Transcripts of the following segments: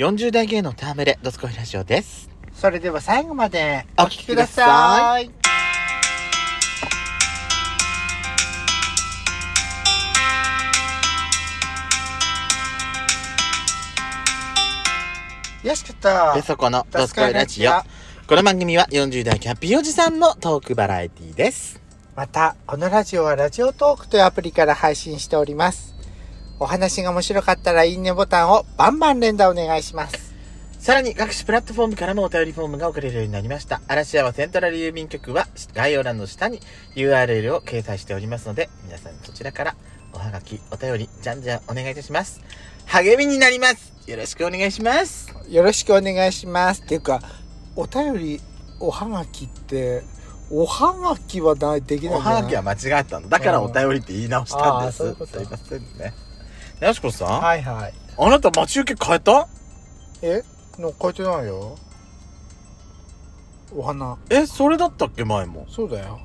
40代芸能ターメレ、ドスコイラジオです。それでは最後までお聞きください。よしかったで、そこのドスコイラジオ。この番組は40代キャッピーおじさんのトークバラエティです。また、このラジオはラジオトークというアプリから配信しております。お話が面白かったらいいねボタンをバンバン連打お願いします。さらに各種プラットフォームからもお便りフォームが送れるようになりました。嵐山セントラル郵便局は概要欄の下に URL を掲載しておりますので、皆さんそちらからおはがき、お便り、じゃんじゃんお願いいたします。励みになります。よろしくお願いします。よろしくお願いします。っていうか、お便り、おはがきって、おはがきはできないおはがきは間違ったの。だからお便りって言い直したんです。ういうことすいませんね。やしこさん、はいはい。あなた待ち受け変えた？え？の書いてないよ。お花。え、それだったっけ？前も。そうだよ。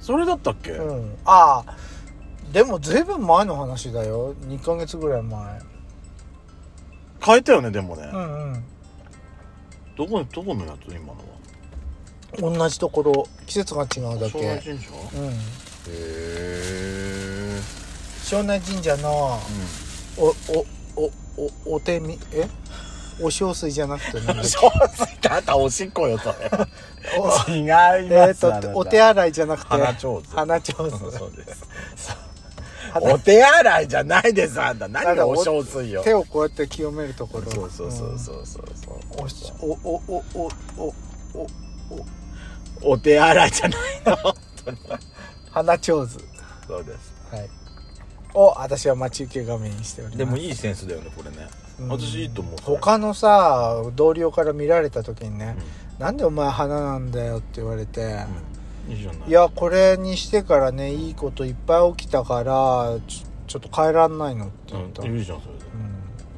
それだったっけ、うん。ああ。でもずいぶん前の話だよ。2ヶ月ぐらい前。変えたよね、でもね。うんうん。どこ、どこのやつ？今のは。同じところ、季節が違うだ庄け。内神社？へうん。え。庄内神社の、お、お、お、お、お手み、え？お小水じゃなくてなんだっけ？小水ってあんたおしっこよ、それ。お違います。えっ、と、お手洗いじゃなくて、鼻ちょうず。鼻ちょうず。そうです。鼻お手洗いじゃないです、あんた。何がお水よ。手をこうやって清めるところ。そうそうそうそうそううん。おし、お、お、お、お、お、お、お手洗いじゃないの。鼻ちょうず。そうです。はい。を、私は待ち受け画面にしております。でもいいセンスだよね、これね。うん私いいと思う。他のさ、同僚から見られた時にね、なんでお前花なんだよって言われて、うん。いいじゃない。いや、これにしてからね、いいこといっぱい起きたから、ちょっと変えらんないのって言った。うん、いいじゃん、それで。うん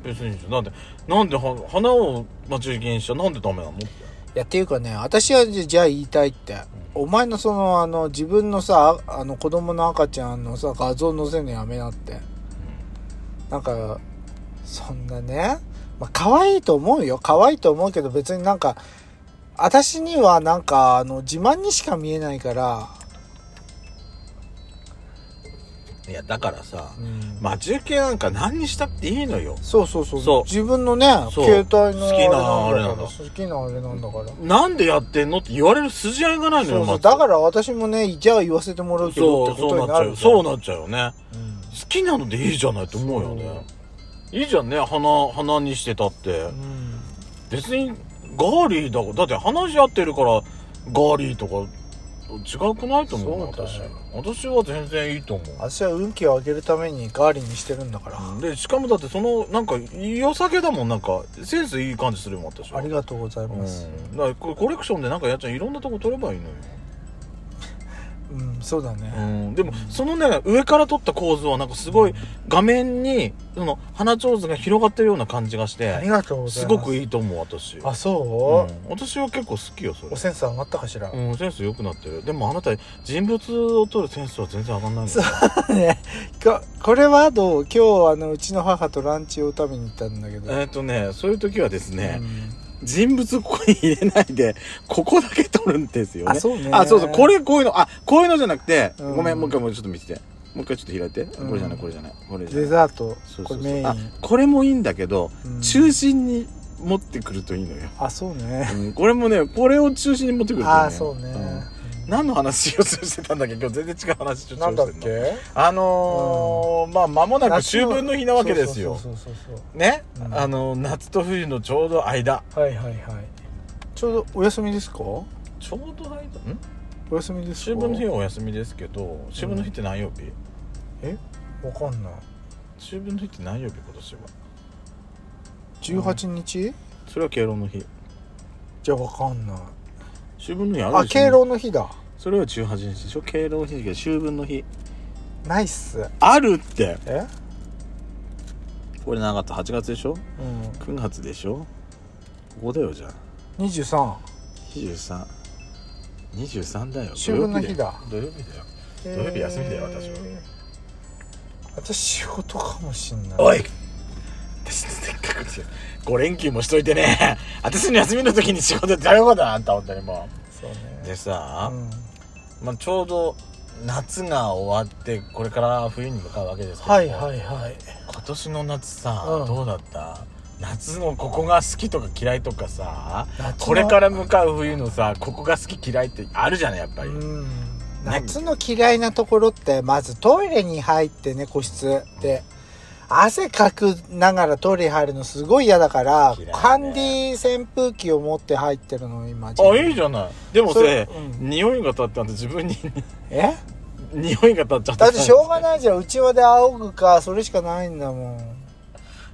別にいいじゃん。なんで、なんでは花を待ち受けにしちゃなんでダメなのって。いやっていうかね私はじじゃあ言いたいって、お前のそのあの自分のさああの子供の赤ちゃんのさ画像載せるのやめなって。なんかそんなねまあ可愛いと思うよ。可愛いと思うけど別になんか私にはなんかあの自慢にしか見えないから、いや、だからさ、うん。待ち受けなんか何にしたっていいのよ。そうそうそう。そう。自分のね携帯の好きなあれなのだから。好きなあれなんだから。なんでやってんのって言われる筋合いがないのよ、そうだから私もねじゃあ言わせてもらうけどそう、ってこと。になるそうなっちゃうよね。うん。好きなのでいいじゃないと思うよね。いいじゃんね、花、花にしてたって。うん。別に、ガーリーだだって話し合ってるから、ガーリーとか、違くないと思うな私そうだよ。私は全然いいと思う。私は運気を上げるためにガーリーにしてるんだから、で、しかもだってその、なんか、良さげだもん、なんか、センスいい感じするもん、私は。ありがとうございますうん。だからこれコレクションでなんかやっちゃんいろんなとこ取ればいいのよ。うん、そうだね、うん。でも、そのね、上から撮った構図はなんかすごい、画面に、その、花ちょうずが広がってるような感じがして、ありがとうございすますごくいいと思う、私。あそう、うん私は結構好きよ、それお。センス上がったかしら、うん、センス良くなってる。でもあなた、人物を撮るセンスは全然上がんないのよ。ねここれはどう？今日あのうちの母とランチを食べに行ったんだけど、えっとね、そういう時はですね、うん人物ここに入れないで、ここだけ撮るんですよね。あそうねあ、そうそう、これこういうの、あ、こういうのじゃなくて、うんごめん、もう一回もうちょっと見せて。もう一回ちょっと開いて。うんこれじゃない、これじゃない。これじゃない。デザートそうそうそうこれメインあ、これもいいんだけど、うん中心に持ってくるといいのよ。あそうねうん、これもね、これを中心に持ってくるといいのよ。あそうね、ん何の話をしてたんだっけ？今日全然違う話ちょっとなんだっけ？あのーまあ間もなく秋分の日なわけですよ。ね、うん。あの夏と冬のちょうど間。はいはいはい。ちょうどお休みですか？ちょうど間？ん？お休みですか？秋分の日はお休みですけど秋分の日って何曜日、え？わかんない。秋分の日って何曜日今年は？18日、それは敬老の日。じゃあわかんない秋分の日あるしょ。敬老の日だ。それは18日でしょ。敬老の日だけど秋分の日。ナイス。あるって。え？これなかった。8月でしょ。うん。9月でしょ。ここだよじゃあ。23 23 23だよ。秋分の日だ。土曜日だよ。土曜日休みだよ私は。私仕事かもしんない。おい私せっかく5連休もしといてね。私の休みの時に仕事大丈夫だなあんた本当にもそうね。うでさ、うん。まあ、ちょうど夏が終わってこれから冬に向かうわけですけどはいはいはい。今年の夏さ、うん。どうだった？夏のここが好きとか嫌いとかさこれから向かう冬のさここが好き嫌いってあるじゃないやっぱり、うん。夏の嫌いなところってまずトイレに入ってね個室で汗かくながらトイレに入るのすごい嫌だから、ね。ハンディ扇風機を持って入ってるの今あいいじゃない。でもそせれうん。匂いが立ってあんた自分に。え？匂いが立っちゃった。だってしょうがないじゃん。うちわで仰ぐかそれしかないんだもん、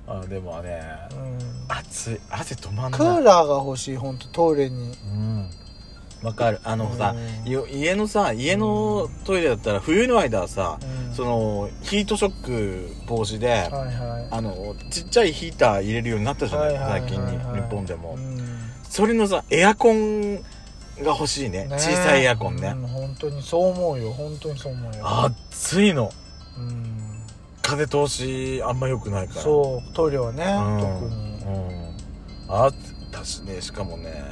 あでもねうん、暑い。汗止まんない。クーラーが欲しい本当トイレに。うんわかる。あのさ家のさ家のトイレだったら冬の間はさうん。そのヒートショック防止ではいはい。あのちっちゃいヒーター入れるようになったじゃない？最近に日本でも。うん。それのさエアコンが欲しいね。ね。小さいエアコンね。うん本当にそう思うよ。本当にそう思うよ。暑いの。うん。風通しあんま良くないから。そうトイレはね、うん特にうんあ私ねしかもね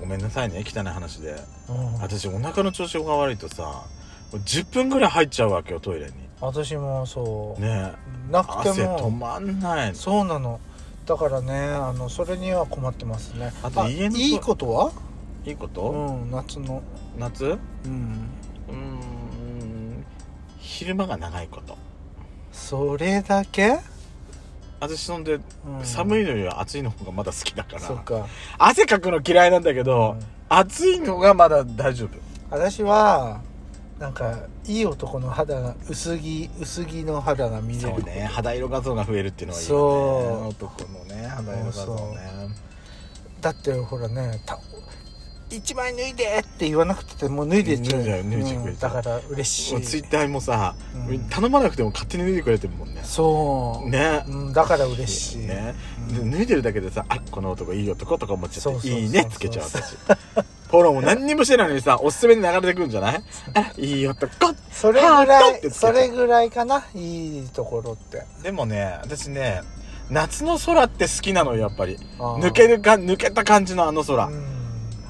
ごめんなさいね。汚い話で。うん。私お腹の調子が悪いとさ10分ぐらい入っちゃうわけよトイレに。私もそう、ね。なくて汗止もまんないの。そうなの。だからねあのそれには困ってますね。あと家のいいことは？いいこうと、ん夏の。夏？うん。うーん。昼間が長いこと。それだけ、私そんで、うん。寒いのより暑いの方がまだ好きだから。そっか、汗かくの嫌いなんだけど、うん。暑いのがまだ大丈夫。私はなんかいい男の肌が薄着薄着の肌が見れる。そうね肌色画像が増えるっていうのはいいよね。男のね肌色画像ね。だってほらねた一枚脱いでって言わなくても脱いでちゃう。脱いじゃう脱いじゃう。うんだから嬉しい。ツイッターもさ、うん。頼まなくても勝手に脱いでくれてるもんね。そう、ね。うん、だから嬉しい。ね、うん。で脱いでるだけでさあこの男いい男とか思っちゃっていいねつけちゃう私フォローも何にもしてないのにさおすすめで流れてくるんじゃない？あいい男。それぐらいそう。れぐらいかな？いいところって。でもね私ね夏の空って好きなのよやっぱり。抜けるか抜けた感じのあの空、うん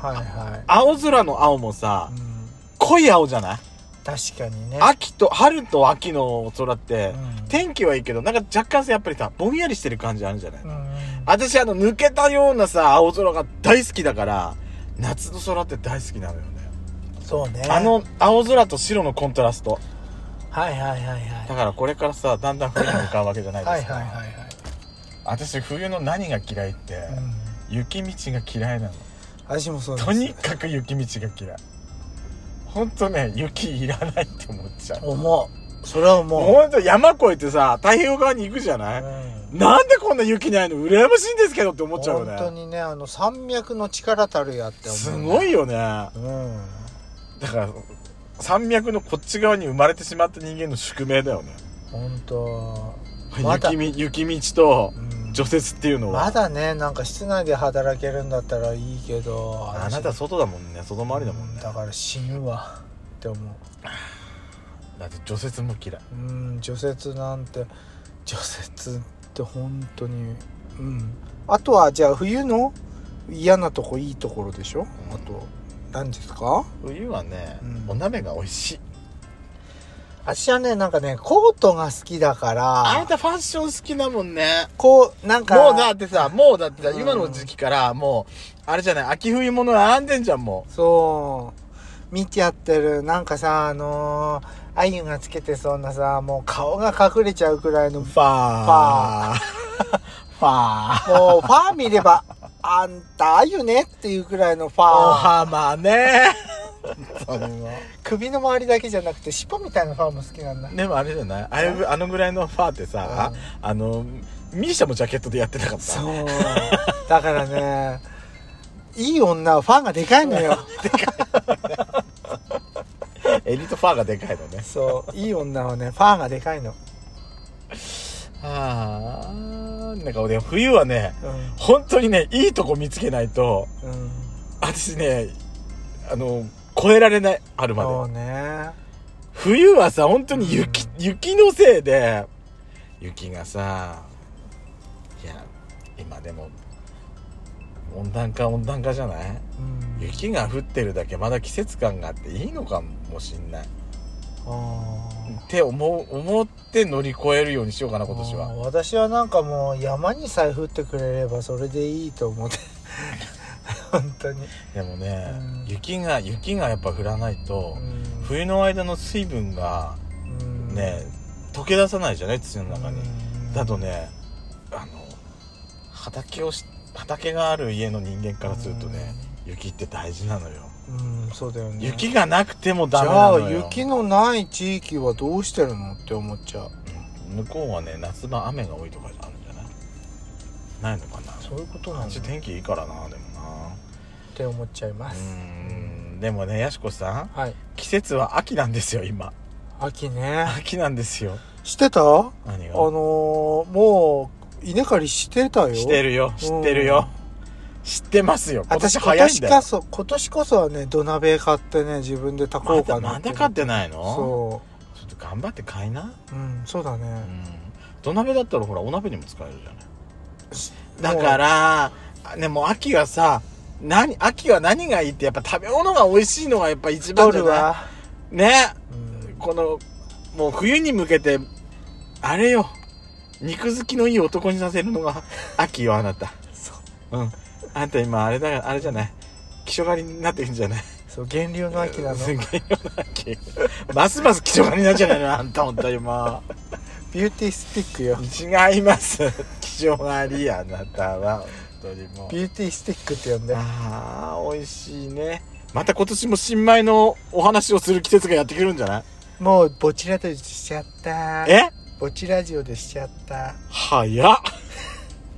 はいは青空の青もさい、うん、濃い青じゃない？確かにね。秋と春と秋の空って、うん。天気はいいけどなんか若干さやっぱりさぼんやりしてる感じあるじゃない、うん。私あの抜けたようなさ青空が大好きだから夏の空って大好きなのよね。そうね。あの青空と白のコントラスト。はいはいはいはい。だからこれからさだんだん冬に向かうわけじゃないですか、はいはいはいはい。私冬の何が嫌いって、うん。雪道が嫌いなの私もそうです。とにかく雪道が嫌い。ほんとね雪いらないって思っちゃう。思うそれは思うほんと山越えてさ太平洋側に行くじゃない、うん。なんでこんな雪ないの？羨ましいんですけどって思っちゃうよね。本当にねあの山脈の力たるやって思うすごいよね。うん。だから山脈のこっち側に生まれてしまった人間の宿命だよね。本当。雪み雪道。とうん除雪っていうのは、まだねなんか室内で働けるんだったらいいけどあなた外だもんね。外回りだもんね。だから死ぬわ。って思う。だって除雪も嫌い。うん除雪なんて除雪って本当にうん。あとはじゃあ冬の嫌なとこいいところでしょ？あと何ですか？冬はね、うん。お鍋が美味しい私はねなんかねコートが好きだかあらなたファッション好きだもんね。こうなんか。もうだってさもうだってさ、うん今の時期からもうあれじゃない秋冬物並んでんじゃんもそう。見ちゃってる。なんかさあのー、あゆがつけてそうなさもう顔が隠れちゃうくらいのうファー。ファー。もうファー見ればあんたあゆねっていうくらいのファおー浜ねそれは。首の周りだけじゃなくて尻尾みたいなファーも好きなんだ。でもあれじゃない？ああいうあのぐらいのファーってさ、あのミーシャもジャケットでやってなかった？そう。だからねいい女はファーがでかいのよ。エリートファーがでかいのね。そう。いい女はねファーがでかいの。ああなんか俺冬はねうん。本当にねいいとこ見つけないとうん。私ねあの超えられない春まで。そうね。冬はさ本当に雪、雪のせいで雪がさ今でも温暖化温暖化じゃない？うん。雪が降ってるだけまだ季節感があっていいのかもしんない。あって思う思って乗り越えるようにしようかなー今年は。私はなんかもう山にさえ降ってくれればそれでいいと思って本当に、でもね、うん。雪が雪がやっぱ降らないと、うん。冬の間の水分がうん。ね、溶け出さないじゃない？土の中に、うん。だとねあの畑をし畑がある家の人間からするとね、雪って大事なのよ、うんそうだよね。雪がなくてもじダメなゃあのよ雪のない地域はどうしてるのって思っちゃう。うん。向こうはね夏場雨が多いとかあるんじゃない？ないのかな？そういうことなあのっっち天気いいからなでもなて思っちゃいまうすでもねやしこさんはい。季節は秋なんですよ今。秋ね。秋なんですよ。知ってた？あのー、もう稲刈りしてたよ。してるよ。知ってるよ、知ってますよ。今年早いんだよ。年こそ今年こそはね土鍋買ってね自分で炊こまうかなだまだ買ってないの？そちょっと頑張って買いな。ううんそうだね。うん。土鍋だったらほらお鍋にも使えるじゃない。だからあねもう秋はさ何秋は何がいいってやっぱ食べ物が美味しいのがやっぱ一番じゃない？ね。うん。このもう冬に向けてあれよ。肉好きのいい男にさせるのが 秋よあなた。そう。うん。あんた今あれだあれじゃない？気象狩りになってるんじゃない？そう源流の秋なの。すげえよな秋。ますます気象狩りになっちゃうのあんた本当にも ビューティースティックよ。う違います。気象狩りあなたは。本当にもう。ビューティースティックって呼んで。ああ美味しいね。また今年も新米のお話をする季節がやってくるんじゃない？もうボチラジオでしちゃった。え？ボチラジオでしちゃった。早っ